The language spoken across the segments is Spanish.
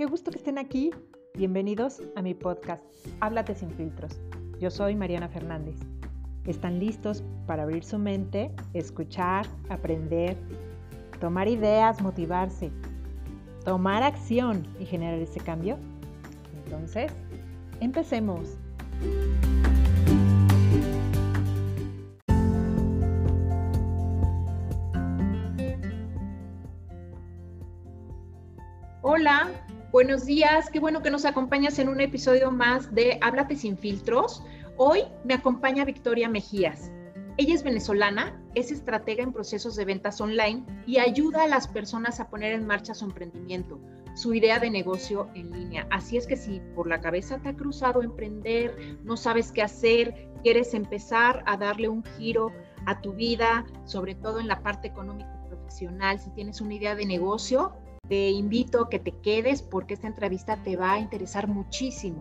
qué gusto que estén aquí. Bienvenidos a mi podcast, Háblate sin filtros. Yo soy Mariana Fernández. ¿Están listos para abrir su mente, escuchar, aprender, tomar ideas, motivarse, tomar acción y generar ese cambio? Entonces, empecemos. Buenos días. Qué bueno que nos acompañas en un episodio más de Háblate sin filtros. Hoy me acompaña Victoria Mejías. Ella es venezolana, es estratega en procesos de ventas online y ayuda a las personas a poner en marcha su emprendimiento, su idea de negocio en línea. Así es que si por la cabeza te ha cruzado emprender, no sabes qué hacer, quieres empezar a darle un giro a tu vida, sobre todo en la parte económica y profesional, si tienes una idea de negocio, te invito a que te quedes porque esta entrevista te va a interesar muchísimo.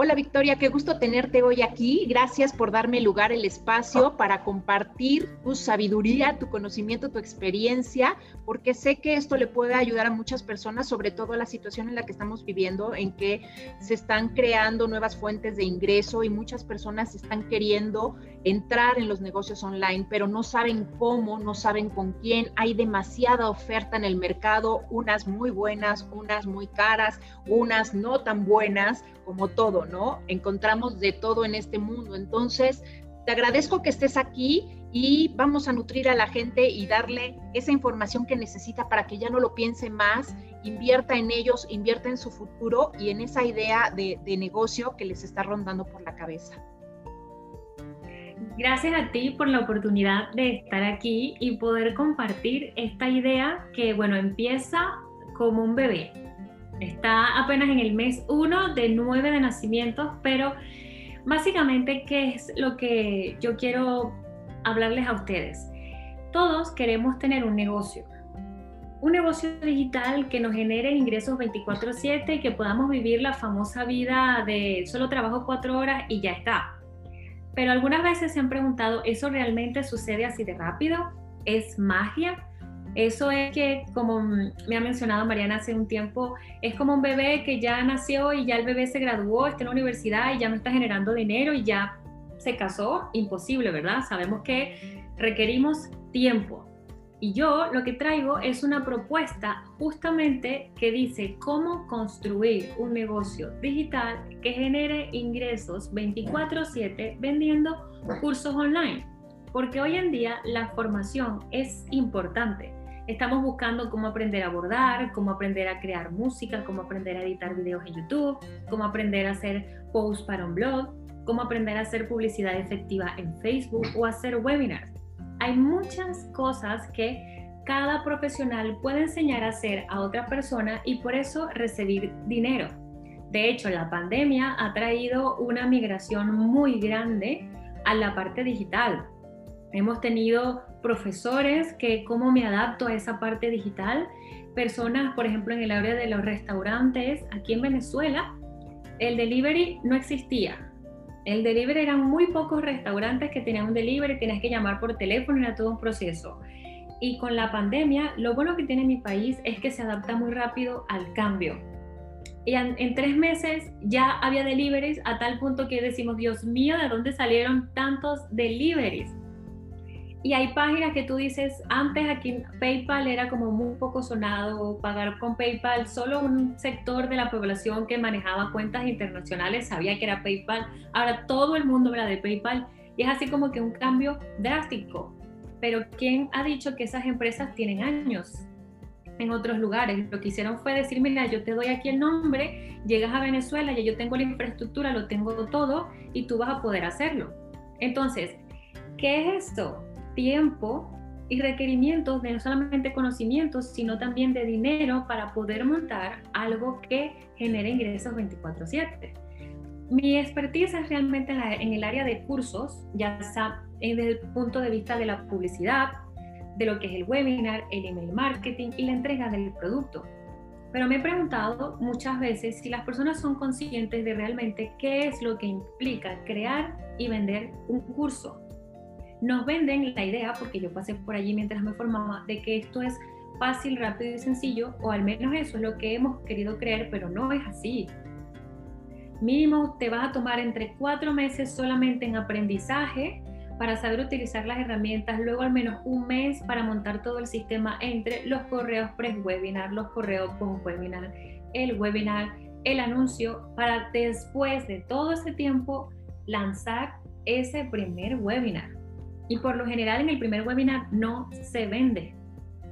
Hola Victoria, qué gusto tenerte hoy aquí. Gracias por darme lugar, el espacio para compartir tu sabiduría, tu conocimiento, tu experiencia, porque sé que esto le puede ayudar a muchas personas, sobre todo a la situación en la que estamos viviendo, en que se están creando nuevas fuentes de ingreso y muchas personas están queriendo entrar en los negocios online, pero no saben cómo, no saben con quién. Hay demasiada oferta en el mercado, unas muy buenas, unas muy caras, unas no tan buenas, como todo, Encontramos de todo en este mundo. Entonces, te agradezco que estés aquí y vamos a nutrir a la gente y darle esa información que necesita para que ya no lo piense más, invierta en ellos, invierta en su futuro y en esa idea de, de negocio que les está rondando por la cabeza. Gracias a ti por la oportunidad de estar aquí y poder compartir esta idea que, bueno, empieza como un bebé. Está apenas en el mes 1 de 9 de nacimientos, pero básicamente, ¿qué es lo que yo quiero hablarles a ustedes? Todos queremos tener un negocio, un negocio digital que nos genere ingresos 24/7 y que podamos vivir la famosa vida de solo trabajo cuatro horas y ya está. Pero algunas veces se han preguntado, ¿eso realmente sucede así de rápido? ¿Es magia? Eso es que, como me ha mencionado Mariana hace un tiempo, es como un bebé que ya nació y ya el bebé se graduó, está en la universidad y ya no está generando dinero y ya se casó. Imposible, ¿verdad? Sabemos que requerimos tiempo. Y yo lo que traigo es una propuesta justamente que dice cómo construir un negocio digital que genere ingresos 24/7 vendiendo cursos online. Porque hoy en día la formación es importante. Estamos buscando cómo aprender a bordar, cómo aprender a crear música, cómo aprender a editar videos en YouTube, cómo aprender a hacer posts para un blog, cómo aprender a hacer publicidad efectiva en Facebook o hacer webinars. Hay muchas cosas que cada profesional puede enseñar a hacer a otra persona y por eso recibir dinero. De hecho, la pandemia ha traído una migración muy grande a la parte digital. Hemos tenido profesores que cómo me adapto a esa parte digital, personas, por ejemplo, en el área de los restaurantes, aquí en Venezuela, el delivery no existía. El delivery eran muy pocos restaurantes que tenían un delivery, tenías que llamar por teléfono, era todo un proceso. Y con la pandemia, lo bueno que tiene mi país es que se adapta muy rápido al cambio. Y en, en, tres meses ya había deliveries a tal punto que decimos, Dios mío, ¿de dónde salieron tantos deliveries? Y hay páginas que tú dices, antes aquí PayPal era como muy poco sonado, pagar con PayPal, solo un sector de la población que manejaba cuentas internacionales sabía que era PayPal, ahora todo el mundo habla de PayPal y es así como que un cambio drástico. Pero ¿quién ha dicho que esas empresas tienen años? en otros lugares. Lo que hicieron fue decir, mira, yo te doy aquí el nombre, llegas a Venezuela, ya yo tengo la infraestructura, lo tengo todo y tú vas a poder hacerlo. Entonces, ¿qué es esto? Tiempo y requerimientos de no solamente conocimientos, sino también de dinero para poder montar algo que genere ingresos 24/7. Mi expertise es realmente en, el área de cursos, ya sea desde el punto de vista de la publicidad, de lo que es el webinar, el email marketing y la entrega del producto. Pero me he preguntado muchas veces si las personas son conscientes de realmente qué es lo que implica crear y vender un curso nos venden la idea, porque yo pasé por allí mientras me formaba, de que esto es fácil, rápido y sencillo, o al menos eso es lo que hemos querido creer, pero no es así. Mínimo te vas a tomar entre cuatro meses solamente en aprendizaje para saber utilizar las herramientas, luego al menos un mes para montar todo el sistema entre los correos pre-webinar, los correos post-webinar, el webinar, el anuncio, para después de todo ese tiempo lanzar ese primer webinar. Y por lo general en el primer webinar no se vende.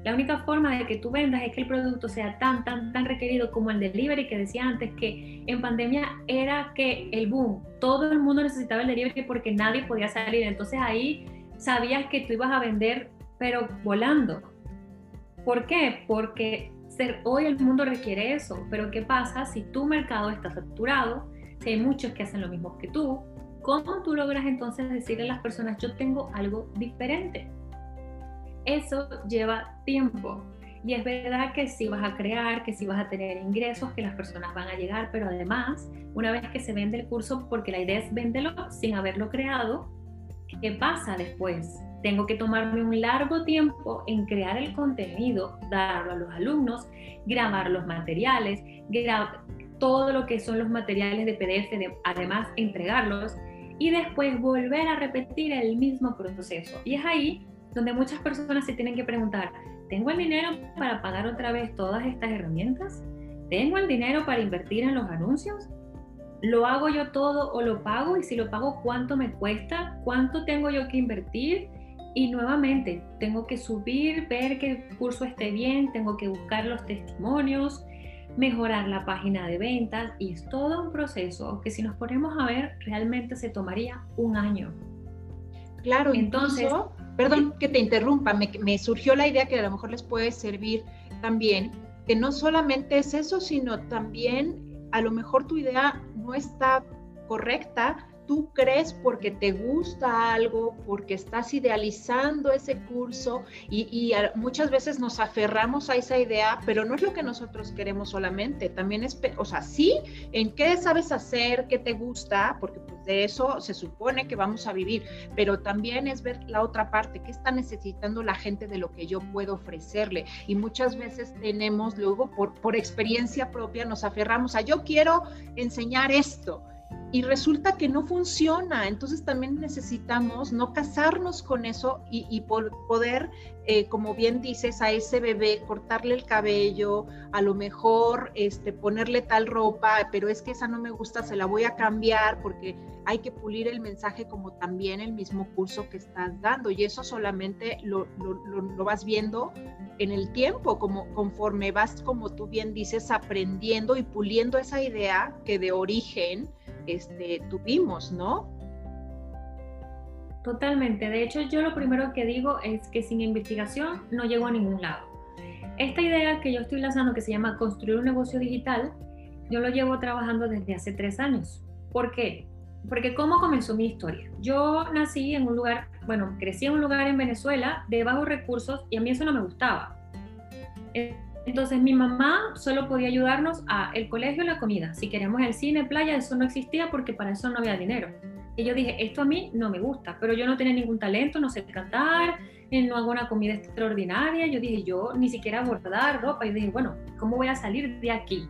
La única forma de que tú vendas es que el producto sea tan, tan, tan requerido como el delivery que decía antes, que en pandemia era que el boom, todo el mundo necesitaba el delivery porque nadie podía salir. Entonces ahí sabías que tú ibas a vender, pero volando. ¿Por qué? Porque hoy el mundo requiere eso. Pero ¿qué pasa si tu mercado está saturado? Si hay muchos que hacen lo mismo que tú, ¿cómo tú logras entonces decirle a las personas, yo tengo algo diferente? Eso lleva tiempo. Y es verdad que si vas a crear, que si vas a tener ingresos, que las personas van a llegar, pero además, una vez que se vende el curso, porque la idea es venderlo sin haberlo creado, ¿qué pasa después? Tengo que tomarme un largo tiempo en crear el contenido, darlo a los alumnos, grabar los materiales, grabar todo lo que son los materiales de PDF, además entregarlos y después volver a repetir el mismo proceso. Y es ahí donde muchas personas se tienen que preguntar, ¿tengo el dinero para pagar otra vez todas estas herramientas? ¿Tengo el dinero para invertir en los anuncios? ¿Lo hago yo todo o lo pago? Y si lo pago, ¿cuánto me cuesta? ¿Cuánto tengo yo que invertir? Y nuevamente, tengo que subir, ver que el curso esté bien, tengo que buscar los testimonios, mejorar la página de ventas y es todo un proceso que si nos ponemos a ver realmente se tomaría un año. Claro, entonces Perdón que te interrumpa, me, surgió la idea que a lo mejor les puede servir también, que no solamente es eso, sino también a lo mejor tu idea no está correcta, tú crees porque te gusta algo, porque estás idealizando ese curso y, muchas veces nos aferramos a esa idea, pero no es lo que nosotros queremos solamente, también es, o sea, sí, en qué sabes hacer, qué te gusta, porque pues de eso se supone que vamos a vivir, pero también es ver la otra parte, qué está necesitando la gente de lo que yo puedo ofrecerle. Y muchas veces tenemos luego, por, por experiencia propia, nos aferramos a yo quiero enseñar esto y resulta que no funciona. Entonces también necesitamos no casarnos con eso y, poder, eh, como bien dices, a ese bebé cortarle el cabello, a lo mejor este, ponerle tal ropa, pero es que esa no me gusta, se la voy a cambiar porque hay que pulir el mensaje como también el mismo curso que estás dando. Y eso solamente lo, lo vas viendo en el tiempo, como conforme vas, como tú bien dices, aprendiendo y puliendo esa idea que de origen este, tuvimos, ¿no? Totalmente. De hecho, yo lo primero que digo es que sin investigación no llego a ningún lado. Esta idea que yo estoy lanzando, que se llama construir un negocio digital, yo lo llevo trabajando desde hace tres años. ¿Por qué? Porque ¿cómo comenzó mi historia? Yo nací en un lugar, bueno, crecí en un lugar en Venezuela de bajos recursos y a mí eso no me gustaba. Entonces mi mamá solo podía ayudarnos a el colegio y la comida. Si queríamos el cine, playa, eso no existía porque para eso no había dinero. Y yo dije, esto a mí no me gusta, pero yo no tenía ningún talento, no sé cantar, eh, no hago una comida extraordinaria. Yo dije, yo ni siquiera bordar ropa. Y dije, bueno, ¿cómo voy a salir de aquí?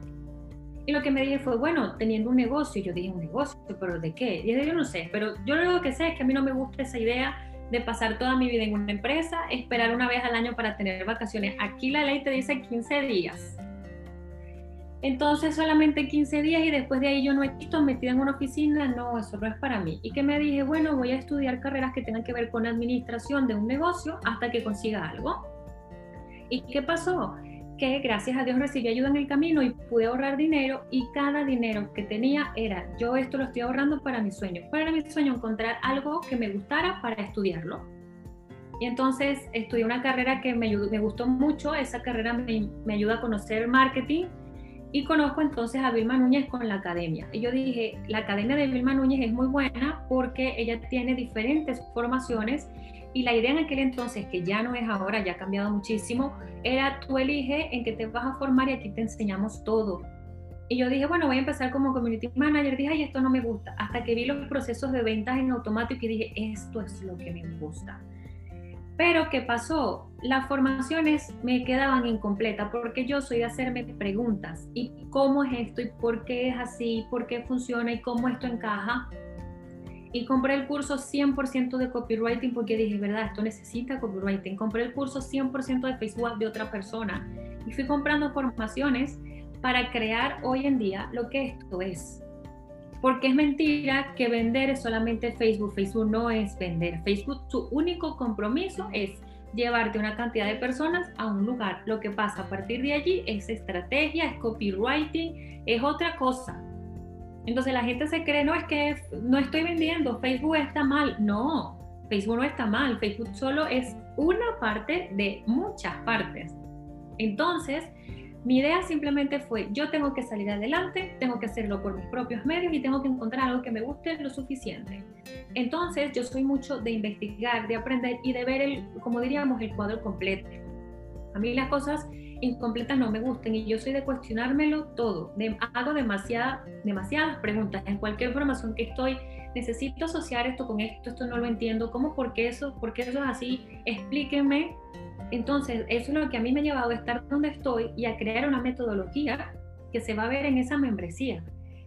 Y lo que me dije fue, bueno, teniendo un negocio. Yo dije, un negocio, pero ¿de qué? Y yo, yo no sé, pero yo lo que sé es que a mí no me gusta esa idea de pasar toda mi vida en una empresa, esperar una vez al año para tener vacaciones. Aquí la ley te dice 15 días. Entonces solamente 15 días y después de ahí yo no he visto metida en una oficina, no, eso no es para mí. Y que me dije, bueno, voy a estudiar carreras que tengan que ver con administración de un negocio hasta que consiga algo. ¿Y qué pasó? Que gracias a Dios recibí ayuda en el camino y pude ahorrar dinero y cada dinero que tenía era, yo esto lo estoy ahorrando para mi sueño. Para mi sueño encontrar algo que me gustara para estudiarlo. Y entonces estudié una carrera que me, me gustó mucho, esa carrera me, me ayuda a conocer el marketing y conozco entonces a Vilma Núñez con la academia. Y yo dije, la academia de Vilma Núñez es muy buena porque ella tiene diferentes formaciones y la idea en aquel entonces, que ya no es ahora, ya ha cambiado muchísimo, era tú elige en qué te vas a formar y aquí te enseñamos todo. Y yo dije, bueno, voy a empezar como community manager. Dije, ay, esto no me gusta. Hasta que vi los procesos de ventas en automático y dije, esto es lo que me gusta. Pero ¿qué pasó? Las formaciones me quedaban incompletas porque yo soy de hacerme preguntas. ¿Y cómo es esto? ¿Y por qué es así? ¿Por qué funciona? ¿Y cómo esto encaja? Y compré el curso 100% de copywriting porque dije, verdad, esto necesita copywriting. Compré el curso 100% de Facebook de otra persona. Y fui comprando formaciones para crear hoy en día lo que esto es. Porque es mentira que vender es solamente Facebook. Facebook no es vender. Facebook, su único compromiso es llevarte una cantidad de personas a un lugar. Lo que pasa a partir de allí es estrategia, es copywriting, es otra cosa. Entonces la gente se cree, no es que no estoy vendiendo, Facebook está mal. No, Facebook no está mal, Facebook solo es una parte de muchas partes. Entonces, mi idea simplemente fue, yo tengo que salir adelante, tengo que hacerlo por mis propios medios y tengo que encontrar algo que me guste lo suficiente. Entonces, yo soy mucho de investigar, de aprender y de ver, el, como diríamos, el cuadro completo. A mí las cosas incompletas no me gustan y yo soy de cuestionármelo todo. hago demasiada, demasiadas preguntas en cualquier formación que estoy. Necesito asociar esto con esto, esto no lo entiendo. ¿Cómo? ¿Por qué eso? ¿Por qué eso es así? Explíquenme entonces, eso es lo que a mí me ha llevado a estar donde estoy y a crear una metodología que se va a ver en esa membresía.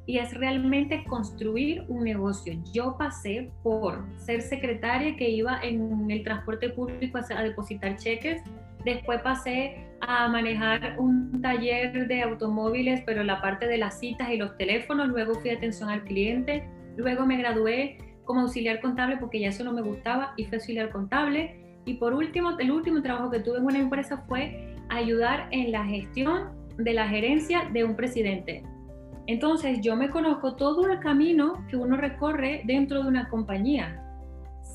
Y es realmente construir un negocio. Yo pasé por ser secretaria que iba en el transporte público a, depositar cheques. Después pasé a manejar un taller de automóviles, pero la parte de las citas y los teléfonos. Luego fui a atención al cliente. Luego me gradué como auxiliar contable porque ya eso no me gustaba y fui auxiliar contable y por último, el último trabajo que tuve en una empresa fue ayudar en la gestión de la gerencia de un presidente. Entonces yo me conozco todo el camino que uno recorre dentro de una compañía.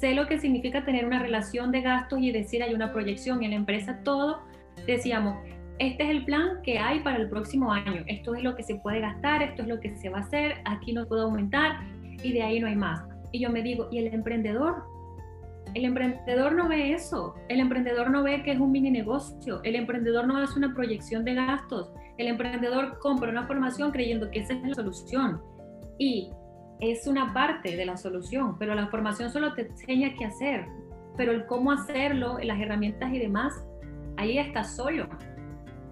Sé lo que significa tener una relación de gastos y decir hay una proyección en la empresa, todo. Decíamos, este es el plan que hay para el próximo año, esto es lo que se puede gastar, esto es lo que se va a hacer, aquí no puedo aumentar y de ahí no hay más. Y yo me digo, ¿y el emprendedor el emprendedor no ve eso. El emprendedor no ve que es un mini negocio. El emprendedor no hace una proyección de gastos. El emprendedor compra una formación creyendo que esa es la solución. Y es una parte de la solución, pero la formación solo te enseña qué hacer. Pero el cómo hacerlo, las herramientas y demás, ahí está solo.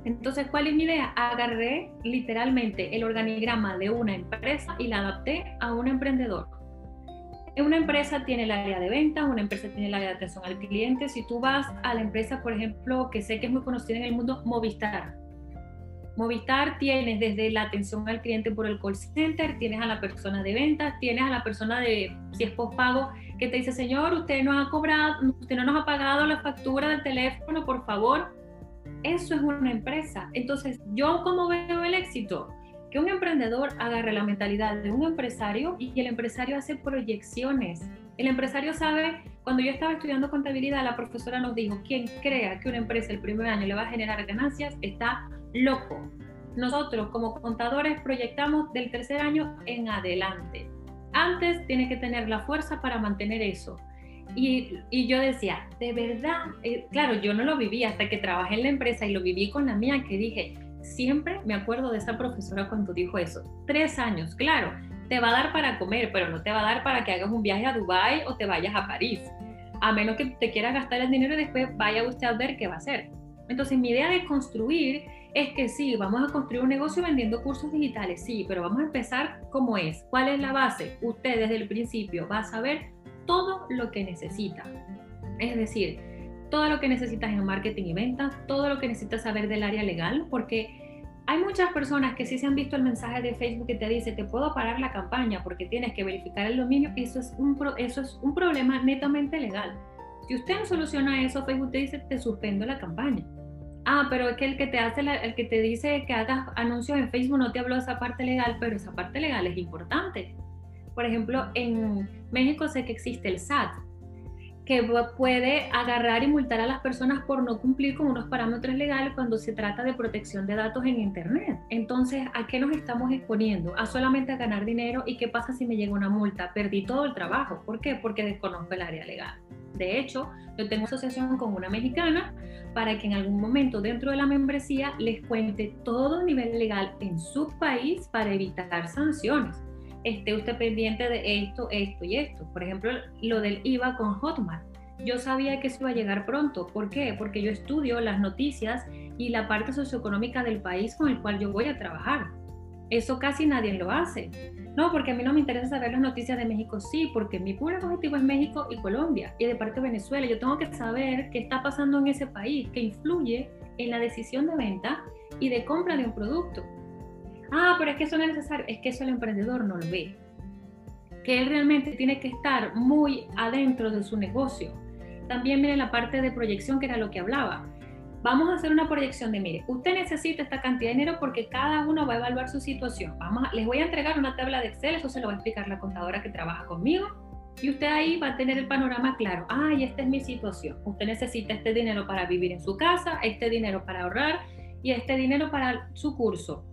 Entonces, ¿cuál es mi idea? Agarré literalmente el organigrama de una empresa y la adapté a un emprendedor una empresa tiene el área de venta, una empresa tiene el área de atención al cliente. Si tú vas a la empresa, por ejemplo, que sé que es muy conocida en el mundo, Movistar. Movistar tienes desde la atención al cliente por el call center, tienes a la persona de ventas, tienes a la persona de, si es postpago, que te dice, señor, usted no ha cobrado, usted no nos ha pagado la factura del teléfono, por favor. Eso es una empresa. Entonces, ¿yo cómo veo el éxito? que un emprendedor agarre la mentalidad de un empresario y el empresario hace proyecciones. El empresario sabe, cuando yo estaba estudiando contabilidad, la profesora nos dijo, quien crea que una empresa el primer año le va a generar ganancias está loco. Nosotros como contadores proyectamos del tercer año en adelante. Antes tiene que tener la fuerza para mantener eso. Y, y, yo decía, de verdad, eh, claro, yo no lo viví hasta que trabajé en la empresa y lo viví con la mía, que dije, siempre me acuerdo de esa profesora cuando dijo eso. Tres años, claro, te va a dar para comer, pero no te va a dar para que hagas un viaje a Dubái o te vayas a París. A menos que te quieras gastar el dinero y después vaya usted a ver qué va a hacer. Entonces mi idea de construir es que sí, vamos a construir un negocio vendiendo cursos digitales, sí, pero vamos a empezar como es. ¿Cuál es la base? Usted desde el principio va a saber todo lo que necesita. Es decir, todo lo que necesitas en marketing y ventas, todo lo que necesitas saber del área legal, porque hay muchas personas que sí se han visto el mensaje de Facebook que te dice, te puedo parar la campaña porque tienes que verificar el dominio, eso es un, eso es un problema netamente legal. Si usted no soluciona eso, Facebook te dice, te suspendo la campaña. Ah, pero es que el que te hace, el que te dice que hagas anuncios en Facebook no te habló de esa parte legal, pero esa parte legal es importante. Por ejemplo, en México sé que existe el SAT, que puede agarrar y multar a las personas por no cumplir con unos parámetros legales cuando se trata de protección de datos en Internet. Entonces, ¿a qué nos estamos exponiendo? A solamente a ganar dinero y qué pasa si me llega una multa? Perdí todo el trabajo. ¿Por qué? Porque desconozco el área legal. De hecho, yo tengo asociación con una mexicana para que en algún momento dentro de la membresía les cuente todo el nivel legal en su país para evitar sanciones esté usted pendiente de esto, esto y esto. Por ejemplo, lo del IVA con Hotmart. yo sabía que eso iba a llegar pronto. ¿Por qué? Porque yo estudio las noticias y la parte socioeconómica del país con el cual yo voy a trabajar. Eso casi nadie lo hace. No, porque a mí no me interesa saber las noticias de México, sí, porque mi público objetivo es México y Colombia y de parte de Venezuela. Yo tengo que saber qué está pasando en ese país, que influye en la decisión de venta y de compra de un producto. Ah, pero es que eso no es necesario, es que eso el emprendedor no lo ve. Que él realmente tiene que estar muy adentro de su negocio. También mire la parte de proyección, que era lo que hablaba. Vamos a hacer una proyección de, mire, usted necesita esta cantidad de dinero porque cada uno va a evaluar su situación. Vamos les voy a entregar una tabla de Excel, eso se lo va a explicar la contadora que trabaja conmigo. Y usted ahí va a tener el panorama claro. Ay, esta es mi situación. Usted necesita este dinero para vivir en su casa, este dinero para ahorrar y este dinero para su curso.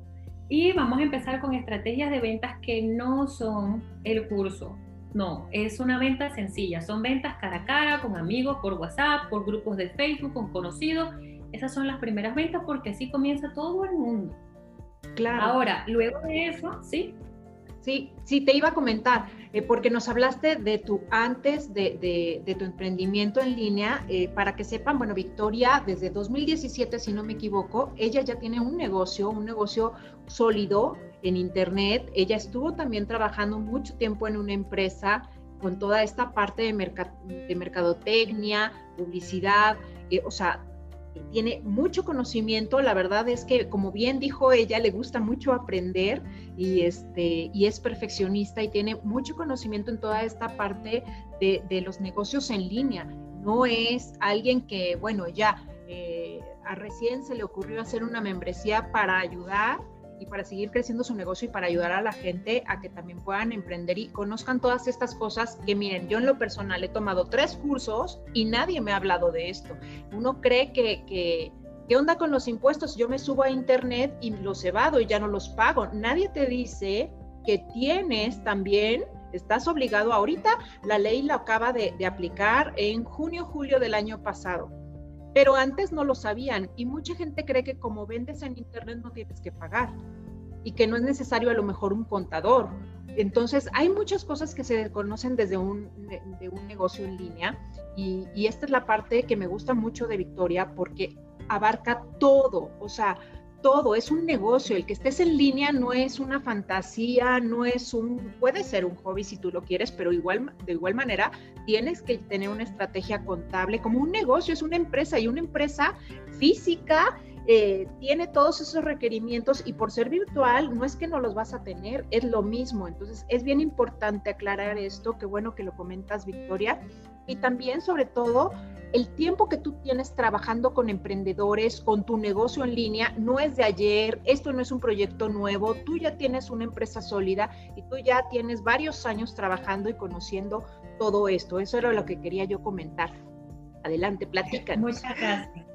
Y vamos a empezar con estrategias de ventas que no son el curso. No, es una venta sencilla. Son ventas cara a cara, con amigos, por WhatsApp, por grupos de Facebook, con conocidos esas son las primeras ventas porque así comienza todo el mundo. Claro. Ahora, luego de eso, ¿sí? Sí, sí, te iba a comentar, eh, porque nos hablaste de tu antes de, de, tu emprendimiento en línea, eh, para que sepan, bueno, Victoria, desde 2017, si no me equivoco, ella ya tiene un negocio, un negocio sólido en Internet. Ella estuvo también trabajando mucho tiempo en una empresa con toda esta parte de, de mercadotecnia, publicidad, eh, o sea, tiene mucho conocimiento, la verdad es que como bien dijo ella, le gusta mucho aprender y, este, y es perfeccionista y tiene mucho conocimiento en toda esta parte de, los negocios en línea. No es alguien que, bueno, ya eh, a recién se le ocurrió hacer una membresía para ayudar y para seguir creciendo su negocio y para ayudar a la gente a que también puedan emprender y conozcan todas estas cosas que miren, yo en lo personal he tomado tres cursos y nadie me ha hablado de esto. Uno cree que, ¿qué onda con los impuestos? Yo me subo a internet y los evado y ya no los pago. Nadie te dice que tienes también Estás obligado ahorita, la ley la acaba de, aplicar en junio, julio del año pasado, pero antes no lo sabían y mucha gente cree que como vendes en internet no tienes que pagar y que no es necesario a lo mejor un contador. Entonces, hay muchas cosas que se desconocen desde un, de un negocio en línea y, y esta es la parte que me gusta mucho de Victoria porque abarca todo, o sea, todo, es un negocio. El que estés en línea no es una fantasía, no es un, puede ser un hobby si tú lo quieres, pero igual, de igual manera tienes que tener una estrategia contable como un negocio, es una empresa y una empresa física eh, tiene todos esos requerimientos y por ser virtual no es que no los vas a tener, es lo mismo. Entonces es bien importante aclarar esto, qué bueno que lo comentas Victoria. Y también sobre todo el tiempo que tú tienes trabajando con emprendedores, con tu negocio en línea, no es de ayer, esto no es un proyecto nuevo, tú ya tienes una empresa sólida y tú ya tienes varios años trabajando y conociendo todo esto. Eso era lo que quería yo comentar. Adelante, platícanos. Muchas gracias.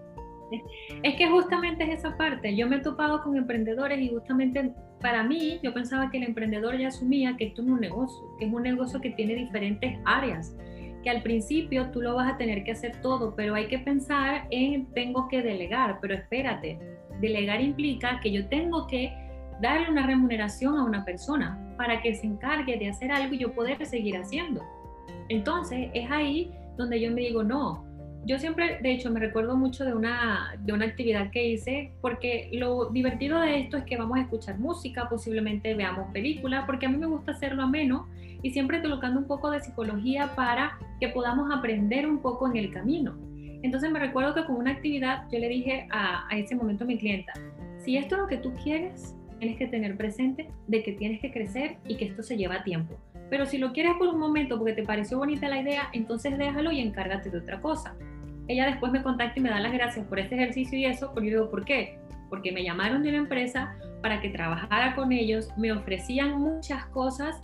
Es que justamente es esa parte. Yo me he topado con emprendedores y justamente para mí yo pensaba que el emprendedor ya asumía que esto es un negocio, que es un negocio que tiene diferentes áreas que al principio tú lo vas a tener que hacer todo, pero hay que pensar en tengo que delegar, pero espérate, delegar implica que yo tengo que darle una remuneración a una persona para que se encargue de hacer algo y yo poder seguir haciendo. Entonces es ahí donde yo me digo, no, yo siempre, de hecho, me recuerdo mucho de una, de una actividad que hice, porque lo divertido de esto es que vamos a escuchar música, posiblemente veamos películas, porque a mí me gusta hacerlo ameno y siempre colocando un poco de psicología para que podamos aprender un poco en el camino. Entonces me recuerdo que con una actividad yo le dije a, a ese momento a mi clienta, si esto es lo que tú quieres, tienes que tener presente de que tienes que crecer y que esto se lleva tiempo. Pero si lo quieres por un momento porque te pareció bonita la idea, entonces déjalo y encárgate de otra cosa. Ella después me contacta y me da las gracias por este ejercicio y eso, porque yo digo, ¿por qué? Porque me llamaron de una empresa para que trabajara con ellos, me ofrecían muchas cosas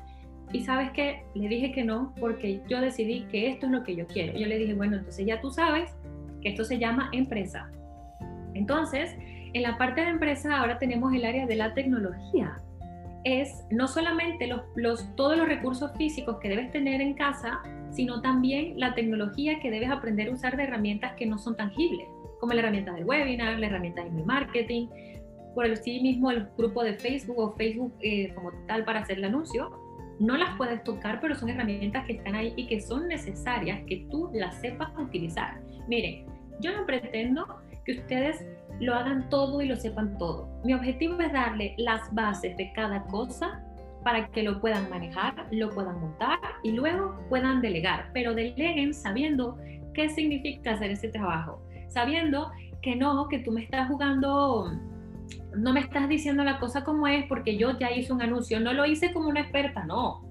y sabes que le dije que no porque yo decidí que esto es lo que yo quiero. Yo le dije, bueno, entonces ya tú sabes que esto se llama empresa. Entonces, en la parte de empresa ahora tenemos el área de la tecnología. Es no solamente los, los, todos los recursos físicos que debes tener en casa, sino también la tecnología que debes aprender a usar de herramientas que no son tangibles, como la herramienta del webinar, la herramienta de email marketing, por el sí mismo el grupo de Facebook o Facebook eh, como tal para hacer el anuncio, no las puedes tocar, pero son herramientas que están ahí y que son necesarias que tú las sepas utilizar. Miren, yo no pretendo que ustedes lo hagan todo y lo sepan todo. Mi objetivo es darle las bases de cada cosa para que lo puedan manejar, lo puedan montar y luego puedan delegar, pero deleguen sabiendo qué significa hacer ese trabajo, sabiendo que no, que tú me estás jugando, no me estás diciendo la cosa como es porque yo ya hice un anuncio, no lo hice como una experta, no,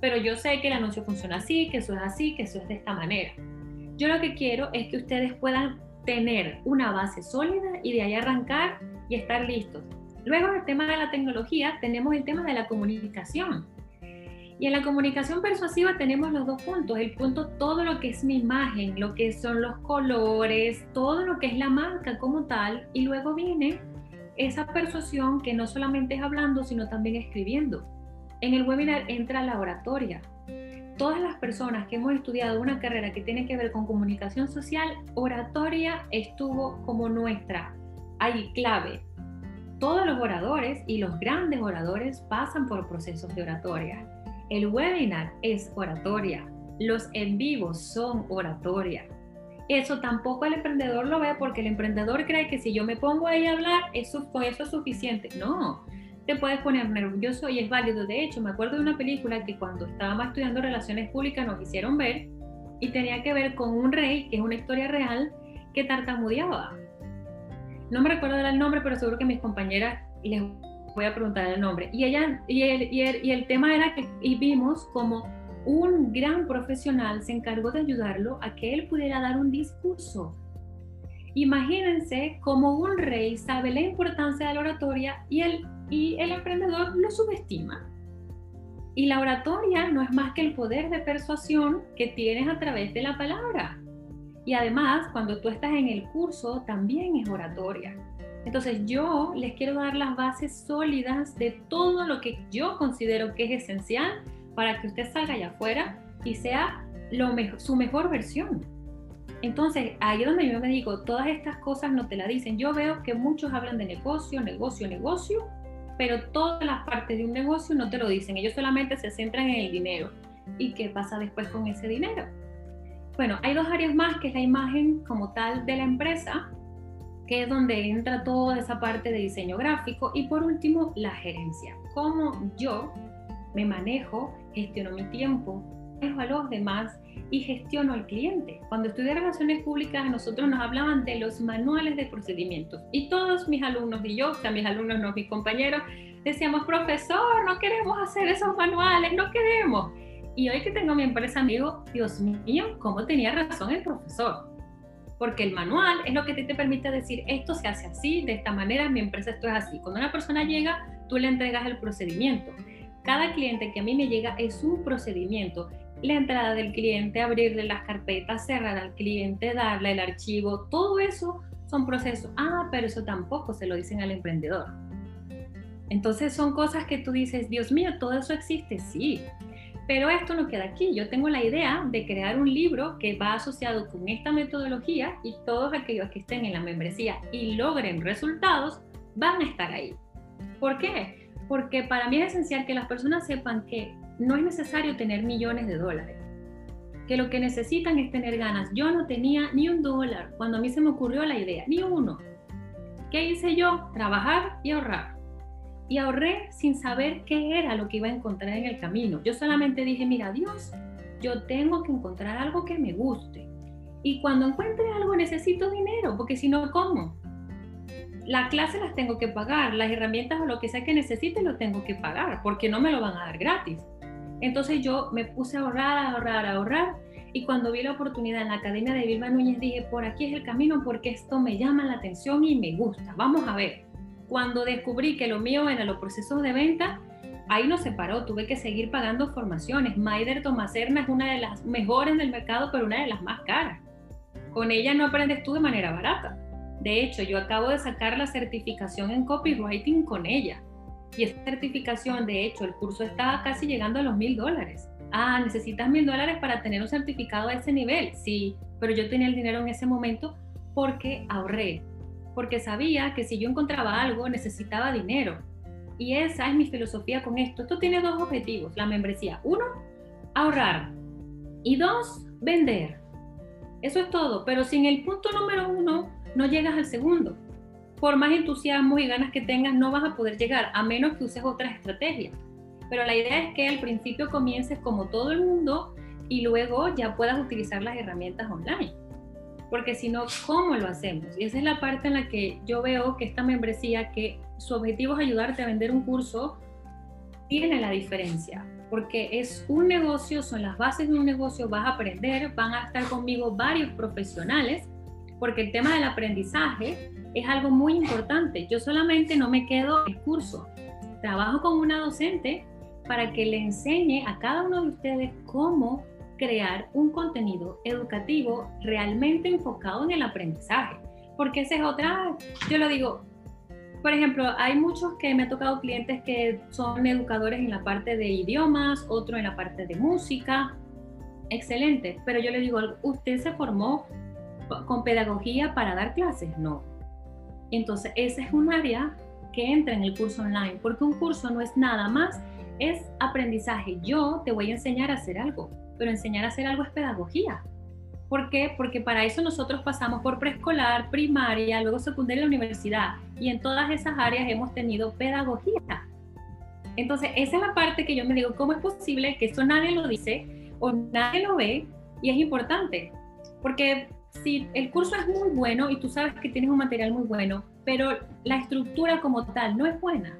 pero yo sé que el anuncio funciona así, que eso es así, que eso es de esta manera. Yo lo que quiero es que ustedes puedan tener una base sólida y de ahí arrancar y estar listos. Luego, el tema de la tecnología, tenemos el tema de la comunicación. Y en la comunicación persuasiva tenemos los dos puntos. El punto, todo lo que es mi imagen, lo que son los colores, todo lo que es la marca como tal. Y luego viene esa persuasión que no solamente es hablando, sino también escribiendo. En el webinar entra la oratoria todas las personas que hemos estudiado una carrera que tiene que ver con comunicación social, oratoria estuvo como nuestra ahí clave. Todos los oradores y los grandes oradores pasan por procesos de oratoria. El webinar es oratoria. Los en vivos son oratoria. Eso tampoco el emprendedor lo ve porque el emprendedor cree que si yo me pongo ahí a hablar, eso, eso es suficiente. No, te puedes poner nervioso y es válido. De hecho, me acuerdo de una película que cuando estábamos estudiando relaciones públicas nos hicieron ver y tenía que ver con un rey, que es una historia real, que tartamudeaba. No me recuerdo el nombre, pero seguro que mis compañeras les voy a preguntar el nombre. Y, ella, y, el, y, el, y el tema era que y vimos como un gran profesional se encargó de ayudarlo a que él pudiera dar un discurso. Imagínense cómo un rey sabe la importancia de la oratoria y él y el emprendedor lo subestima. Y la oratoria no es más que el poder de persuasión que tienes a través de la palabra. Y además, cuando tú estás en el curso, también es oratoria. Entonces yo les quiero dar las bases sólidas de todo lo que yo considero que es esencial para que usted salga allá afuera y sea su mejor versión. Entonces, ahí es donde yo me digo, todas estas cosas no te la dicen. Yo veo que muchos hablan de negocio, negocio, negocio, pero todas las partes de un negocio no te lo dicen, ellos solamente se centran en el dinero. ¿Y qué pasa después con ese dinero? Bueno, hay dos áreas más, que es la imagen como tal de la empresa, que es donde entra toda esa parte de diseño gráfico, y por último, la gerencia. Cómo yo me manejo, gestiono mi tiempo, dejo a los demás y gestiono al cliente. Cuando estudié relaciones públicas, a nosotros nos hablaban de los manuales de procedimientos y todos mis alumnos y yo, o sea, mis alumnos no, mis compañeros, decíamos, profesor, no queremos hacer esos manuales, no queremos. Y hoy que tengo mi empresa, amigo, Dios mío, cómo tenía razón el profesor. Porque el manual es lo que te permite decir, esto se hace así, de esta manera, mi empresa esto es así. Cuando una persona llega, tú le entregas el procedimiento. Cada cliente que a mí me llega es un procedimiento la entrada del cliente, abrirle las carpetas, cerrar al cliente, darle el archivo, todo eso son procesos. Ah, pero eso tampoco se lo dicen al emprendedor. Entonces son cosas que tú dices, Dios mío, todo eso existe, sí. Pero esto no queda aquí. Yo tengo la idea de crear un libro que va asociado con esta metodología y todos aquellos que estén en la membresía y logren resultados van a estar ahí. ¿Por qué? Porque para mí es esencial que las personas sepan que no es necesario tener millones de dólares, que lo que necesitan es tener ganas. Yo no tenía ni un dólar cuando a mí se me ocurrió la idea, ni uno. ¿Qué hice yo? Trabajar y ahorrar. Y ahorré sin saber qué era lo que iba a encontrar en el camino. Yo solamente dije, mira, Dios, yo tengo que encontrar algo que me guste. Y cuando encuentre algo necesito dinero, porque si no, ¿cómo? La clase las tengo que pagar, las herramientas o lo que sea que necesite lo tengo que pagar, porque no me lo van a dar gratis. Entonces yo me puse a ahorrar, a ahorrar, a ahorrar. Y cuando vi la oportunidad en la Academia de Vilma Núñez, dije, por aquí es el camino porque esto me llama la atención y me gusta. Vamos a ver. Cuando descubrí que lo mío era los procesos de venta, ahí no se paró, tuve que seguir pagando formaciones. Maider Tomaserna es una de las mejores del mercado, pero una de las más caras. Con ella no aprendes tú de manera barata. De hecho, yo acabo de sacar la certificación en copywriting con ella. Y esta certificación, de hecho, el curso está casi llegando a los mil dólares. Ah, necesitas mil dólares para tener un certificado a ese nivel. Sí, pero yo tenía el dinero en ese momento porque ahorré, porque sabía que si yo encontraba algo necesitaba dinero. y esa es mi filosofía con esto. Esto tiene dos objetivos, la membresía. Uno, ahorrar. Y dos, vender. Eso es todo. Pero sin el punto número uno, no llegas al segundo. Por más entusiasmo y ganas que tengas, no vas a poder llegar, a menos que uses otras estrategias. Pero la idea es que al principio comiences como todo el mundo y luego ya puedas utilizar las herramientas online. Porque si no, ¿cómo lo hacemos? Y esa es la parte en la que yo veo que esta membresía, que su objetivo es ayudarte a vender un curso, tiene la diferencia. Porque es un negocio, son las bases de un negocio, vas a aprender, van a estar conmigo varios profesionales, porque el tema del aprendizaje es algo muy importante. Yo solamente no me quedo en curso, trabajo con una docente para que le enseñe a cada uno de ustedes cómo crear un contenido educativo realmente enfocado en el aprendizaje. Porque esa es otra, yo lo digo, por ejemplo, hay muchos que me ha tocado clientes que son educadores en la parte de idiomas, otro en la parte de música. Excelente, pero yo le digo, ¿usted se formó con pedagogía para dar clases? No. Entonces, ese es un área que entra en el curso online, porque un curso no es nada más, es aprendizaje. Yo te voy a enseñar a hacer algo pero enseñar a hacer algo es pedagogía. ¿Por qué? Porque para eso nosotros pasamos por preescolar, primaria, luego secundaria y universidad. Y en todas esas áreas hemos tenido pedagogía. Entonces, esa es la parte que yo me digo, ¿cómo es posible que eso nadie lo dice o nadie lo ve? Y es importante, porque si el curso es muy bueno y tú sabes que tienes un material muy bueno, pero la estructura como tal no es buena,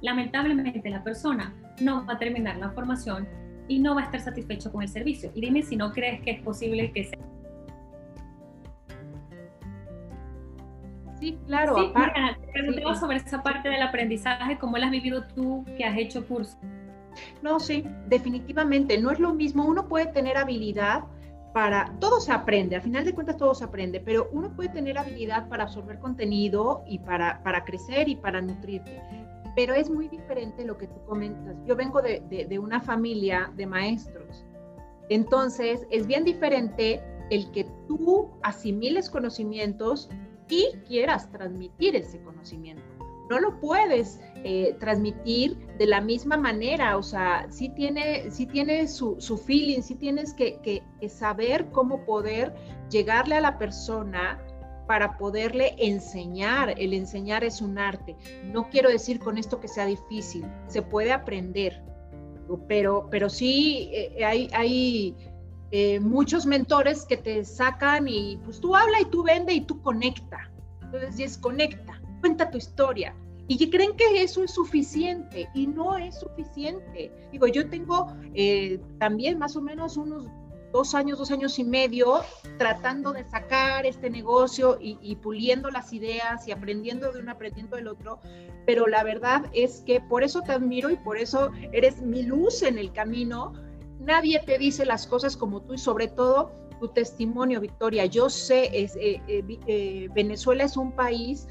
lamentablemente la persona no va a terminar la formación y no va a estar satisfecho con el servicio. Y dime si no crees que es posible que sea. Sí, claro. Sí, te preguntaba sobre esa parte del aprendizaje, cómo la has vivido tú que has hecho curso. No, sí, definitivamente. No es lo mismo. Uno puede tener habilidad para, todo se aprende, al final de cuentas todo se aprende, pero uno puede tener habilidad para absorber contenido y para, para crecer y para nutrirte pero es muy diferente lo que tú comentas. Yo vengo de, una familia de maestros, entonces es bien diferente el que tú asimiles conocimientos y quieras transmitir ese conocimiento. No lo puedes eh, transmitir de la misma manera, o sea, sí tiene, sí tiene su, feeling, sí tienes que, saber cómo poder llegarle a la persona para poderle enseñar. El enseñar es un arte. No quiero decir con esto que sea difícil, se puede aprender, pero, pero sí eh, hay, hay eh, muchos mentores que te sacan y pues tú habla y tú vende y tú conecta. Entonces, desconecta, cuenta tu historia. Y creen que eso es suficiente y no es suficiente. Digo, yo tengo eh, también más o menos unos dos años, dos años y medio tratando de sacar este negocio y, puliendo las ideas y aprendiendo de uno, aprendiendo del otro. Pero la verdad es que por eso te admiro y por eso eres mi luz en el camino. Nadie te dice las cosas como tú y sobre todo tu testimonio, Victoria. Yo sé, es, eh, eh, Venezuela es un país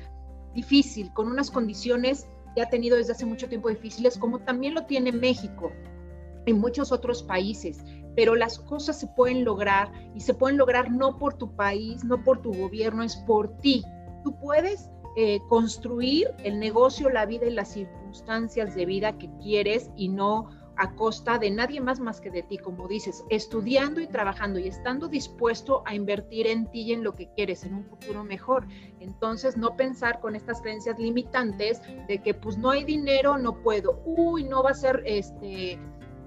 difícil, con unas condiciones que ha tenido desde hace mucho tiempo difíciles, como también lo tiene México y muchos otros países pero las cosas se pueden lograr y se pueden lograr no por tu país, no por tu gobierno, es por ti. Tú puedes eh, construir el negocio, la vida y las circunstancias de vida que quieres y no a costa de nadie más más que de ti, como dices, estudiando y trabajando y estando dispuesto a invertir en ti y en lo que quieres, en un futuro mejor. Entonces, no pensar con estas creencias limitantes de que pues no hay dinero, no puedo, uy, no va a ser este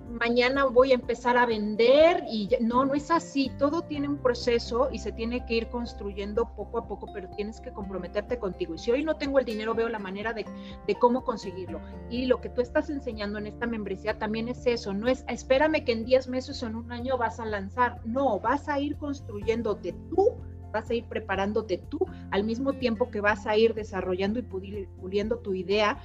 mañana voy a empezar a vender y no, no es así, todo tiene un proceso y se tiene que ir construyendo poco a poco, pero tienes que comprometerte contigo. Y si hoy no tengo el dinero, veo la manera de, de cómo conseguirlo. Y lo que tú estás enseñando en esta membresía también es eso, no es espérame que en 10 meses o en un año vas a lanzar, no, vas a ir construyéndote tú vas a ir preparándote tú al mismo tiempo que vas a ir desarrollando y puliendo tu idea,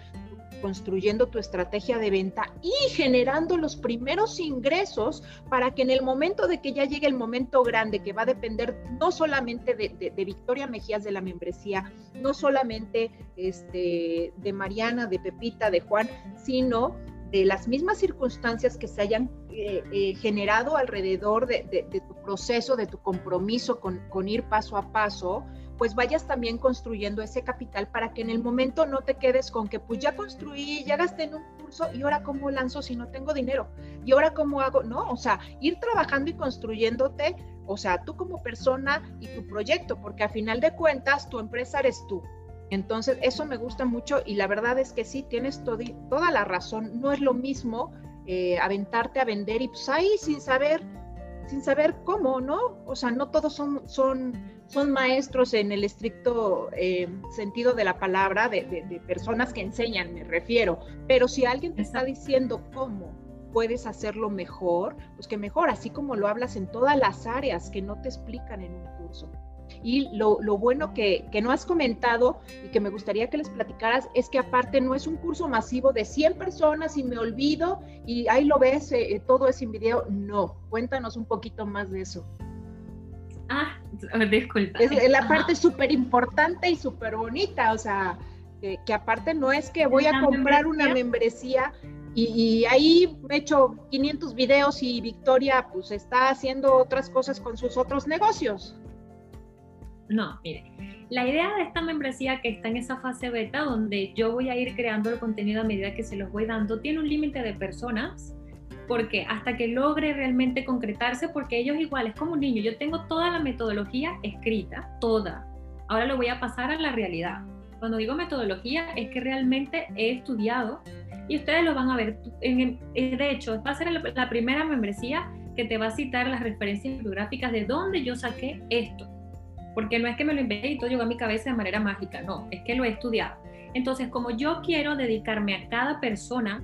construyendo tu estrategia de venta y generando los primeros ingresos para que en el momento de que ya llegue el momento grande, que va a depender no solamente de, Victoria Mejías de la membresía, no solamente este, de Mariana, de Pepita, de Juan, sino de las mismas circunstancias que se hayan eh, eh, generado alrededor de, tu proceso, de tu compromiso con, con ir paso a paso, pues vayas también construyendo ese capital para que en el momento no te quedes con que pues ya construí, ya gasté en un curso y ahora cómo lanzo si no tengo dinero y ahora cómo hago, no, o sea, ir trabajando y construyéndote, o sea, tú como persona y tu proyecto, porque a final de cuentas tu empresa eres tú. Entonces, eso me gusta mucho y la verdad es que sí, tienes toda la razón, no es lo mismo eh, aventarte a vender y pues ahí sin saber sin saber cómo, ¿no? O sea, no todos son, son, son maestros en el estricto eh, sentido de la palabra, de, personas que enseñan, me refiero. Pero si alguien te está diciendo cómo puedes hacerlo mejor, pues que mejor, así como lo hablas en todas las áreas que no te explican en un curso. Y lo, bueno que, no has comentado y que me gustaría que les platicaras es que aparte no es un curso masivo de 100 personas y me olvido y ahí lo ves, eh, eh, todo es en video. No, cuéntanos un poquito más de eso. Ah, disculpa. Es, la parte súper importante y súper bonita, o sea, que, aparte no es que voy a comprar una membresía y, y, ahí me he hecho 500 videos y Victoria pues está haciendo otras cosas con sus otros negocios. No, mire, la idea de esta membresía que está en esa fase beta, donde yo voy a ir creando el contenido a medida que se los voy dando, tiene un límite de personas, porque hasta que logre realmente concretarse, porque ellos igual, es como un niño, yo tengo toda la metodología escrita, toda. Ahora lo voy a pasar a la realidad. Cuando digo metodología, es que realmente he estudiado y ustedes lo van a ver. En, de hecho, va a ser la primera membresía que te va a citar las referencias bibliográficas de dónde yo saqué esto porque no es que me lo inventé y todo llegó a mi cabeza de manera mágica, no, es que lo he estudiado. Entonces, como yo quiero dedicarme a cada persona,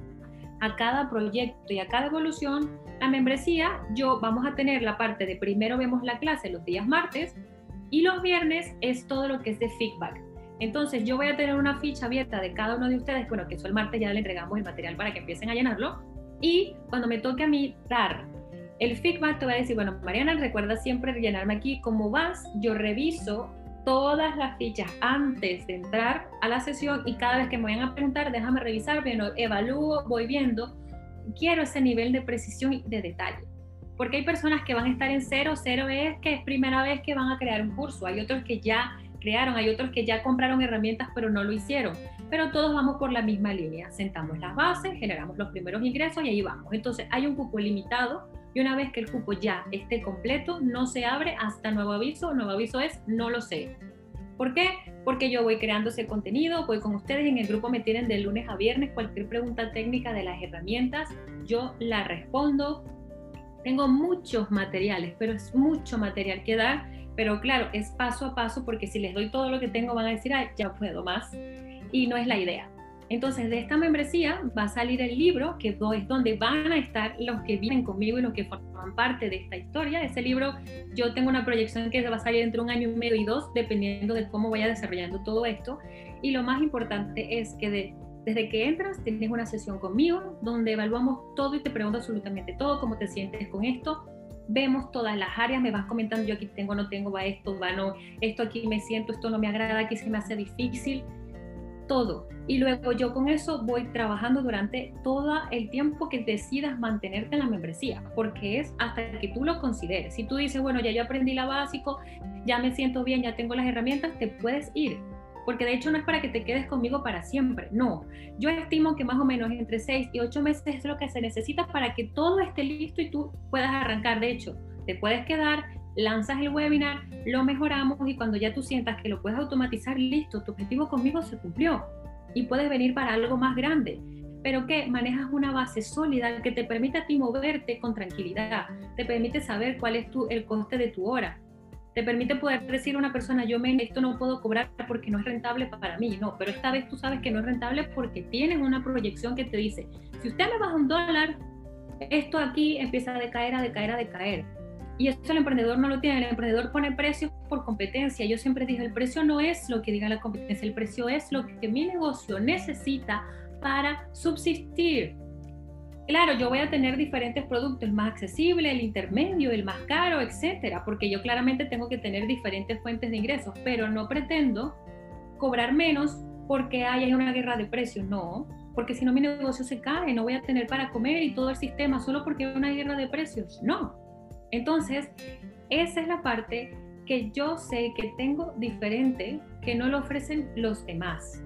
a cada proyecto y a cada evolución, la membresía, yo vamos a tener la parte de primero vemos la clase los días martes y los viernes es todo lo que es de feedback. Entonces, yo voy a tener una ficha abierta de cada uno de ustedes, bueno, que eso el martes ya le entregamos el material para que empiecen a llenarlo. Y cuando me toque a mí dar el feedback te va a decir, bueno, Mariana, recuerda siempre rellenarme aquí cómo vas. Yo reviso todas las fichas antes de entrar a la sesión y cada vez que me vayan a preguntar, déjame revisar, bueno, evalúo, voy viendo. Quiero ese nivel de precisión y de detalle. Porque hay personas que van a estar en cero, cero es que es primera vez que van a crear un curso. Hay otros que ya crearon, hay otros que ya compraron herramientas pero no lo hicieron. Pero todos vamos por la misma línea. Sentamos las bases, generamos los primeros ingresos y ahí vamos. Entonces hay un cupo limitado y una vez que el cupo ya esté completo, no se abre hasta nuevo aviso. Nuevo aviso es no lo sé. ¿Por qué? Porque yo voy creando ese contenido, voy con ustedes en el grupo me tienen de lunes a viernes cualquier pregunta técnica de las herramientas, yo la respondo. Tengo muchos materiales, pero es mucho material que dar, pero claro, es paso a paso porque si les doy todo lo que tengo van a decir, ya puedo más. Y no es la idea. Entonces, de esta membresía va a salir el libro, que es donde van a estar los que viven conmigo y los que forman parte de esta historia. Ese libro, yo tengo una proyección que va a salir entre un año y medio y dos, dependiendo de cómo vaya desarrollando todo esto. Y lo más importante es que desde que entras tienes una sesión conmigo, donde evaluamos todo y te pregunto absolutamente todo, cómo te sientes con esto. Vemos todas las áreas, me vas comentando, yo aquí tengo, no tengo, va esto, va no, esto aquí me siento, esto no me agrada, aquí se me hace difícil todo. Y luego yo con eso voy trabajando durante todo el tiempo que decidas mantenerte en la membresía, porque es hasta que tú lo consideres. Si tú dices, bueno, ya yo aprendí la básico, ya me siento bien, ya tengo las herramientas, te puedes ir. Porque de hecho no es para que te quedes conmigo para siempre, no. Yo estimo que más o menos entre 6 y 8 meses es lo que se necesita para que todo esté listo y tú puedas arrancar. De hecho, te puedes quedar, lanzas el webinar, lo mejoramos y cuando ya tú sientas que lo puedes automatizar, listo, tu objetivo conmigo se cumplió y puedes venir para algo más grande. Pero que manejas una base sólida que te permite a ti moverte con tranquilidad, te permite saber cuál es tu, el coste de tu hora, te permite poder decir a una persona, yo me, esto no puedo cobrar porque no es rentable para mí, no, pero esta vez tú sabes que no es rentable porque tienes una proyección que te dice, si usted me baja un dólar, esto aquí empieza a decaer, a decaer, a decaer y eso el emprendedor no lo tiene. El emprendedor pone precios por competencia. Yo siempre dije, el precio no es lo que diga la competencia, el precio es lo que mi negocio necesita para subsistir. Claro, yo voy a tener diferentes productos, el más accesible, el intermedio, el más caro, etcétera, porque yo claramente tengo que tener diferentes fuentes de ingresos, pero no pretendo cobrar menos porque hay una guerra de precios, no, porque si no mi negocio se cae, no voy a tener para comer y todo el sistema solo porque hay una guerra de precios, no. Entonces, esa es la parte que yo sé que tengo diferente que no lo ofrecen los demás.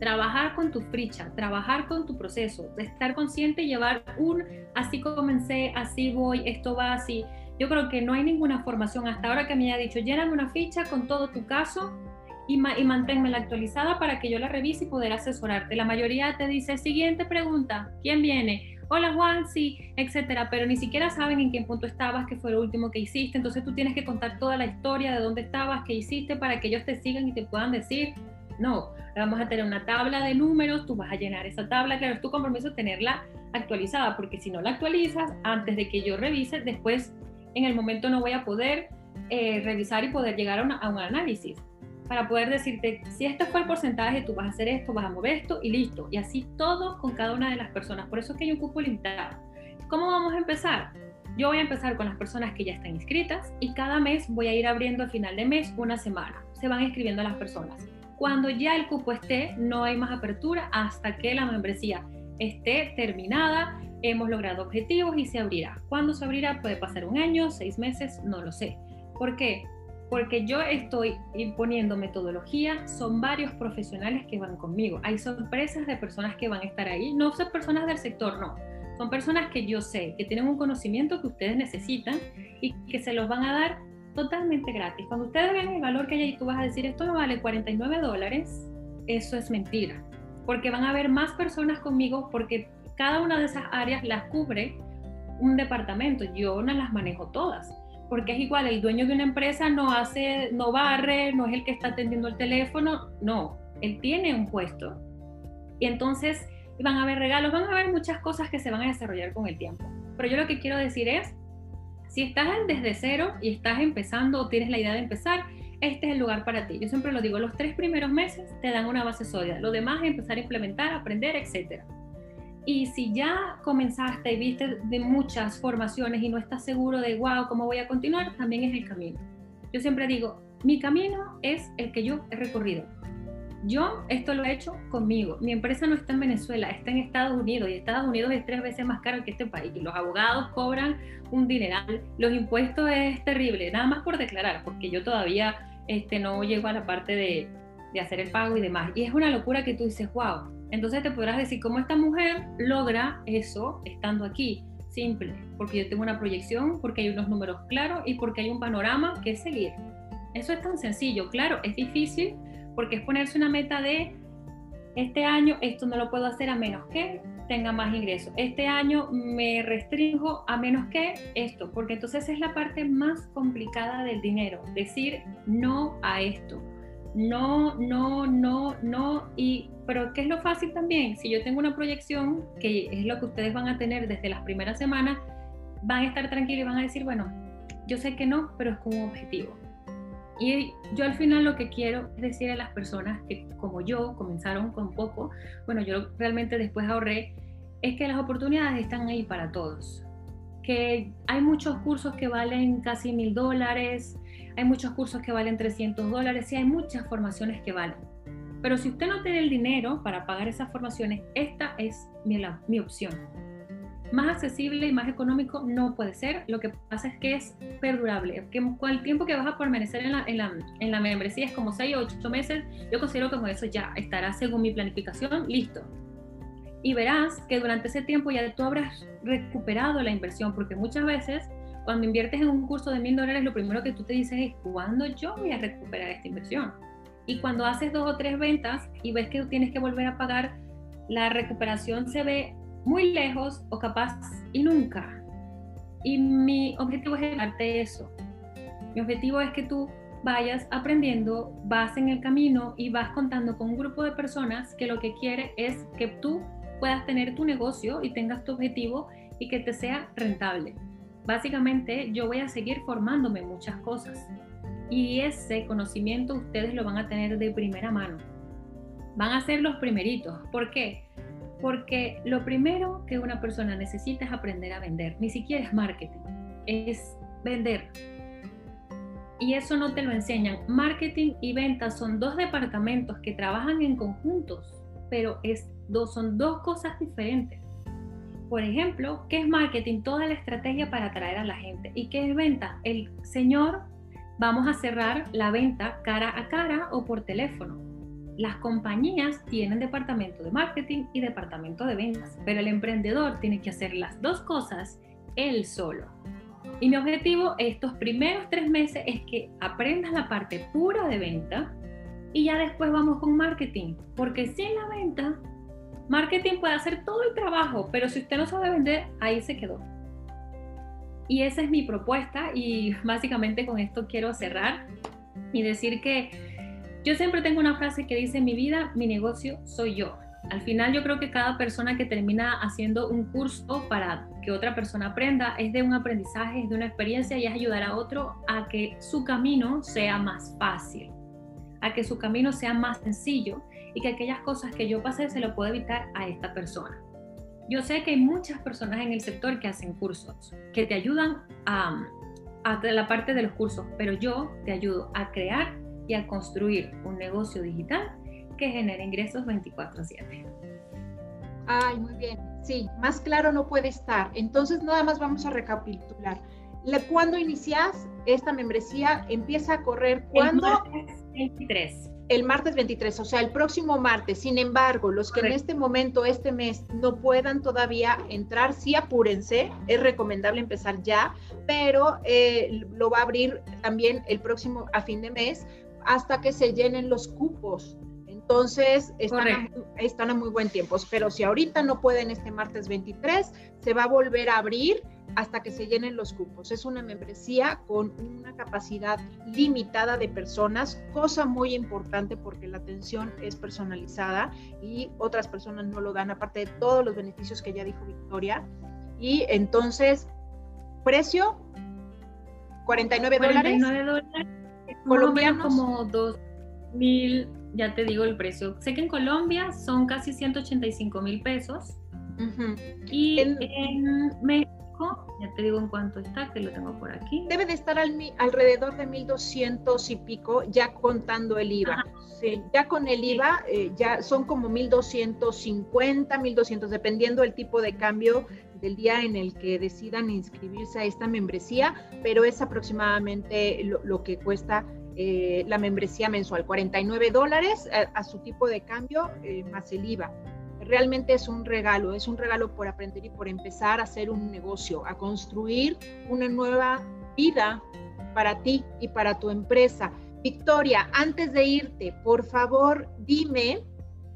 Trabajar con tu fricha, trabajar con tu proceso, estar consciente y llevar un así comencé, así voy, esto va así. Yo creo que no hay ninguna formación hasta ahora que me haya dicho, lléname una ficha con todo tu caso y, y manténmela actualizada para que yo la revise y poder asesorarte. La mayoría te dice, siguiente pregunta, ¿quién viene? Hola Juan, sí, etcétera, pero ni siquiera saben en qué punto estabas, qué fue lo último que hiciste, entonces tú tienes que contar toda la historia de dónde estabas, qué hiciste para que ellos te sigan y te puedan decir, no, vamos a tener una tabla de números, tú vas a llenar esa tabla, claro, es tu compromiso tenerla actualizada, porque si no la actualizas, antes de que yo revise, después en el momento no voy a poder eh, revisar y poder llegar a, a un análisis para poder decirte, si este fue el porcentaje, tú vas a hacer esto, vas a mover esto y listo. Y así todo con cada una de las personas. Por eso es que hay un cupo limitado. ¿Cómo vamos a empezar? Yo voy a empezar con las personas que ya están inscritas y cada mes voy a ir abriendo al final de mes una semana. Se van inscribiendo las personas. Cuando ya el cupo esté, no hay más apertura hasta que la membresía esté terminada, hemos logrado objetivos y se abrirá. ¿Cuándo se abrirá? Puede pasar un año, seis meses, no lo sé. ¿Por qué? Porque yo estoy imponiendo metodología, son varios profesionales que van conmigo. Hay sorpresas de personas que van a estar ahí, no son personas del sector, no. Son personas que yo sé, que tienen un conocimiento que ustedes necesitan y que se los van a dar totalmente gratis. Cuando ustedes vean el valor que hay ahí, tú vas a decir, esto no vale 49 dólares, eso es mentira. Porque van a haber más personas conmigo porque cada una de esas áreas las cubre un departamento. Yo no las manejo todas porque es igual, el dueño de una empresa no hace, no barre, no es el que está atendiendo el teléfono, no, él tiene un puesto. Y entonces van a haber regalos, van a haber muchas cosas que se van a desarrollar con el tiempo. Pero yo lo que quiero decir es, si estás desde cero y estás empezando o tienes la idea de empezar, este es el lugar para ti. Yo siempre lo digo, los tres primeros meses te dan una base sólida, lo demás es empezar a implementar, aprender, etcétera. Y si ya comenzaste y viste de muchas formaciones y no estás seguro de, wow, ¿cómo voy a continuar? También es el camino. Yo siempre digo, mi camino es el que yo he recorrido. Yo esto lo he hecho conmigo. Mi empresa no está en Venezuela, está en Estados Unidos y Estados Unidos es tres veces más caro que este país. Los abogados cobran un dineral, los impuestos es terrible, nada más por declarar, porque yo todavía este, no llego a la parte de, de hacer el pago y demás. Y es una locura que tú dices, wow, entonces te podrás decir cómo esta mujer logra eso estando aquí. Simple, porque yo tengo una proyección, porque hay unos números claros y porque hay un panorama que seguir. Eso es tan sencillo. Claro, es difícil porque es ponerse una meta de este año esto no lo puedo hacer a menos que tenga más ingresos. Este año me restringo a menos que esto, porque entonces es la parte más complicada del dinero, decir no a esto. No, no, no, no y pero ¿qué es lo fácil también? Si yo tengo una proyección, que es lo que ustedes van a tener desde las primeras semanas, van a estar tranquilos y van a decir, bueno, yo sé que no, pero es como objetivo. Y yo al final lo que quiero es decir a las personas que como yo comenzaron con poco, bueno, yo realmente después ahorré, es que las oportunidades están ahí para todos. Que hay muchos cursos que valen casi mil dólares, hay muchos cursos que valen 300 dólares y hay muchas formaciones que valen. Pero si usted no tiene el dinero para pagar esas formaciones, esta es mi, mi opción. Más accesible y más económico no puede ser. Lo que pasa es que es perdurable. Que el tiempo que vas a permanecer en la, en la, en la membresía es como 6 o 8 meses. Yo considero que con eso ya estará según mi planificación listo. Y verás que durante ese tiempo ya tú habrás recuperado la inversión, porque muchas veces cuando inviertes en un curso de mil dólares, lo primero que tú te dices es, ¿cuándo yo voy a recuperar esta inversión? Y cuando haces dos o tres ventas y ves que tienes que volver a pagar, la recuperación se ve muy lejos o capaz y nunca. Y mi objetivo es darte eso. Mi objetivo es que tú vayas aprendiendo, vas en el camino y vas contando con un grupo de personas que lo que quiere es que tú puedas tener tu negocio y tengas tu objetivo y que te sea rentable. Básicamente yo voy a seguir formándome muchas cosas y ese conocimiento ustedes lo van a tener de primera mano. Van a ser los primeritos. ¿Por qué? Porque lo primero que una persona necesita es aprender a vender. Ni siquiera es marketing, es vender. Y eso no te lo enseñan. Marketing y ventas son dos departamentos que trabajan en conjuntos, pero es dos, son dos cosas diferentes. Por ejemplo, ¿qué es marketing? Toda la estrategia para atraer a la gente. ¿Y qué es venta? El señor vamos a cerrar la venta cara a cara o por teléfono. Las compañías tienen departamento de marketing y departamento de ventas, pero el emprendedor tiene que hacer las dos cosas él solo. Y mi objetivo estos primeros tres meses es que aprendas la parte pura de venta y ya después vamos con marketing, porque sin la venta, marketing puede hacer todo el trabajo, pero si usted no sabe vender, ahí se quedó. Y esa es mi propuesta y básicamente con esto quiero cerrar y decir que yo siempre tengo una frase que dice, mi vida, mi negocio soy yo. Al final yo creo que cada persona que termina haciendo un curso para que otra persona aprenda es de un aprendizaje, es de una experiencia y es ayudar a otro a que su camino sea más fácil, a que su camino sea más sencillo y que aquellas cosas que yo pasé se lo pueda evitar a esta persona. Yo sé que hay muchas personas en el sector que hacen cursos, que te ayudan a, a la parte de los cursos, pero yo te ayudo a crear y a construir un negocio digital que genere ingresos 24/7. Ay, muy bien. Sí, más claro no puede estar. Entonces, nada más vamos a recapitular. ¿Cuándo inicias esta membresía? ¿Empieza a correr cuándo? El martes 23. El martes 23, o sea, el próximo martes. Sin embargo, los que en este momento, este mes, no puedan todavía entrar, sí apúrense. Es recomendable empezar ya, pero eh, lo va a abrir también el próximo a fin de mes hasta que se llenen los cupos. Entonces, están a, están a, muy buen tiempo. Pero si ahorita no pueden este martes 23, se va a volver a abrir hasta que se llenen los cupos. Es una membresía con una capacidad limitada de personas, cosa muy importante porque la atención es personalizada y otras personas no lo dan, aparte de todos los beneficios que ya dijo Victoria. Y entonces, precio, 49 dólares. 49 dólares. Colombianos. Como 2 mil ya te digo el precio. Sé que en Colombia son casi 185 mil pesos. Y en, México, ya te digo en cuánto está, que lo tengo por aquí. Debe de estar al, alrededor de 1200 y pico, ya contando el IVA. Sí, ya con el IVA, eh, ya son como 1250, 1200, dependiendo del tipo de cambio del día en el que decidan inscribirse a esta membresía, pero es aproximadamente lo que cuesta eh, la membresía mensual, 49 dólares a, su tipo de cambio eh, más el IVA. Realmente es un regalo, es un regalo por aprender y por empezar a hacer un negocio, a construir una nueva vida para ti y para tu empresa. Victoria, antes de irte, por favor, dime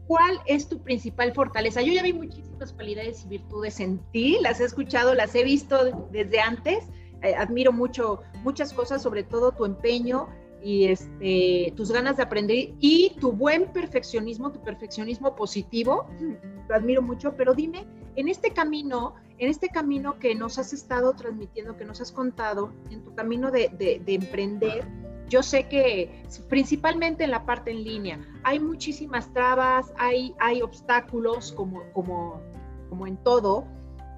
cuál es tu principal fortaleza. Yo ya vi muchísimas cualidades y virtudes en ti, las he escuchado, las he visto desde antes. Eh, admiro mucho muchas cosas, sobre todo tu empeño, y este, tus ganas de aprender y tu buen perfeccionismo, tu perfeccionismo positivo, lo admiro mucho, pero dime, en este camino, en este camino que nos has estado transmitiendo, que nos has contado, en tu camino de, de, emprender, yo sé que principalmente en la parte en línea hay muchísimas trabas, hay, hay obstáculos como, como, como en todo.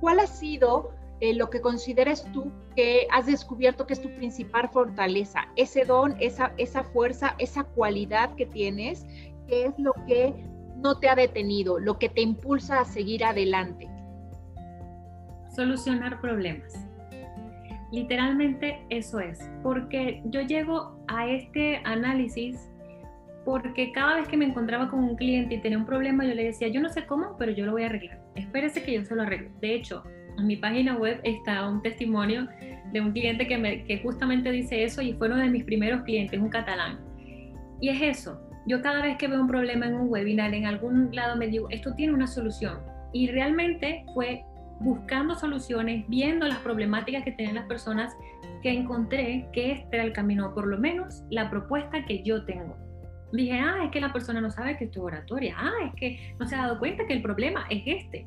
¿Cuál ha sido eh, lo que consideres tú que has descubierto que es tu principal fortaleza, ese don, esa, esa fuerza, esa cualidad que tienes, que es lo que no te ha detenido, lo que te impulsa a seguir adelante. Solucionar problemas. Literalmente eso es, porque yo llego a este análisis porque cada vez que me encontraba con un cliente y tenía un problema, yo le decía, yo no sé cómo, pero yo lo voy a arreglar. Espérese que yo se lo arreglo. De hecho, en mi página web está un testimonio de un cliente que, me, que justamente dice eso y fue uno de mis primeros clientes, un catalán. Y es eso, yo cada vez que veo un problema en un webinar, en algún lado me digo, esto tiene una solución. Y realmente fue buscando soluciones, viendo las problemáticas que tienen las personas, que encontré que este era el camino, por lo menos la propuesta que yo tengo. Dije, ah, es que la persona no sabe que esto es oratoria, ah, es que no se ha dado cuenta que el problema es este.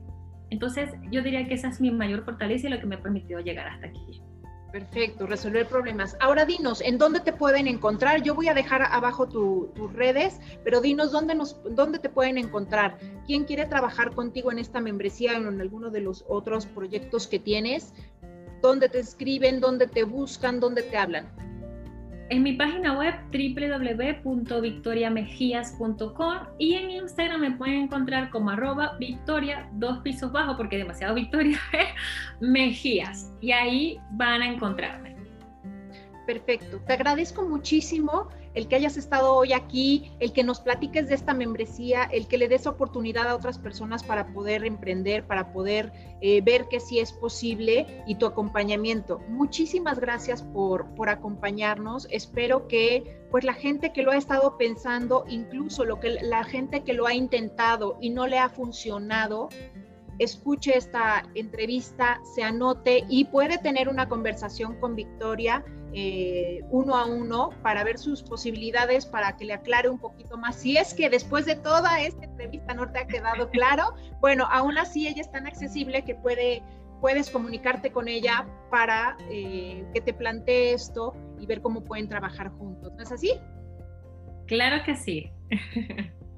Entonces, yo diría que esa es mi mayor fortaleza y lo que me ha permitido llegar hasta aquí. Perfecto, resolver problemas. Ahora dinos, ¿en dónde te pueden encontrar? Yo voy a dejar abajo tus redes, pero dinos dónde, nos, dónde te pueden encontrar. ¿Quién quiere trabajar contigo en esta membresía o en alguno de los otros proyectos que tienes? ¿Dónde te escriben? ¿Dónde te buscan? ¿Dónde te hablan? En mi página web www.victoriamejías.com y en Instagram me pueden encontrar como arroba victoria dos pisos bajo porque demasiado victoria mejías y ahí van a encontrarme. Perfecto. Te agradezco muchísimo el que hayas estado hoy aquí, el que nos platiques de esta membresía, el que le des oportunidad a otras personas para poder emprender, para poder eh, ver que sí es posible y tu acompañamiento. Muchísimas gracias por, por acompañarnos. Espero que pues la gente que lo ha estado pensando, incluso lo que la gente que lo ha intentado y no le ha funcionado, escuche esta entrevista, se anote y puede tener una conversación con Victoria eh, uno a uno para ver sus posibilidades, para que le aclare un poquito más. Si es que después de toda esta entrevista no te ha quedado claro, bueno, aún así ella es tan accesible que puede, puedes comunicarte con ella para eh, que te plantee esto y ver cómo pueden trabajar juntos. ¿No es así? Claro que sí.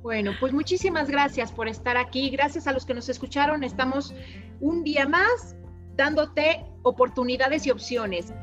Bueno, pues muchísimas gracias por estar aquí. Gracias a los que nos escucharon. Estamos un día más dándote oportunidades y opciones.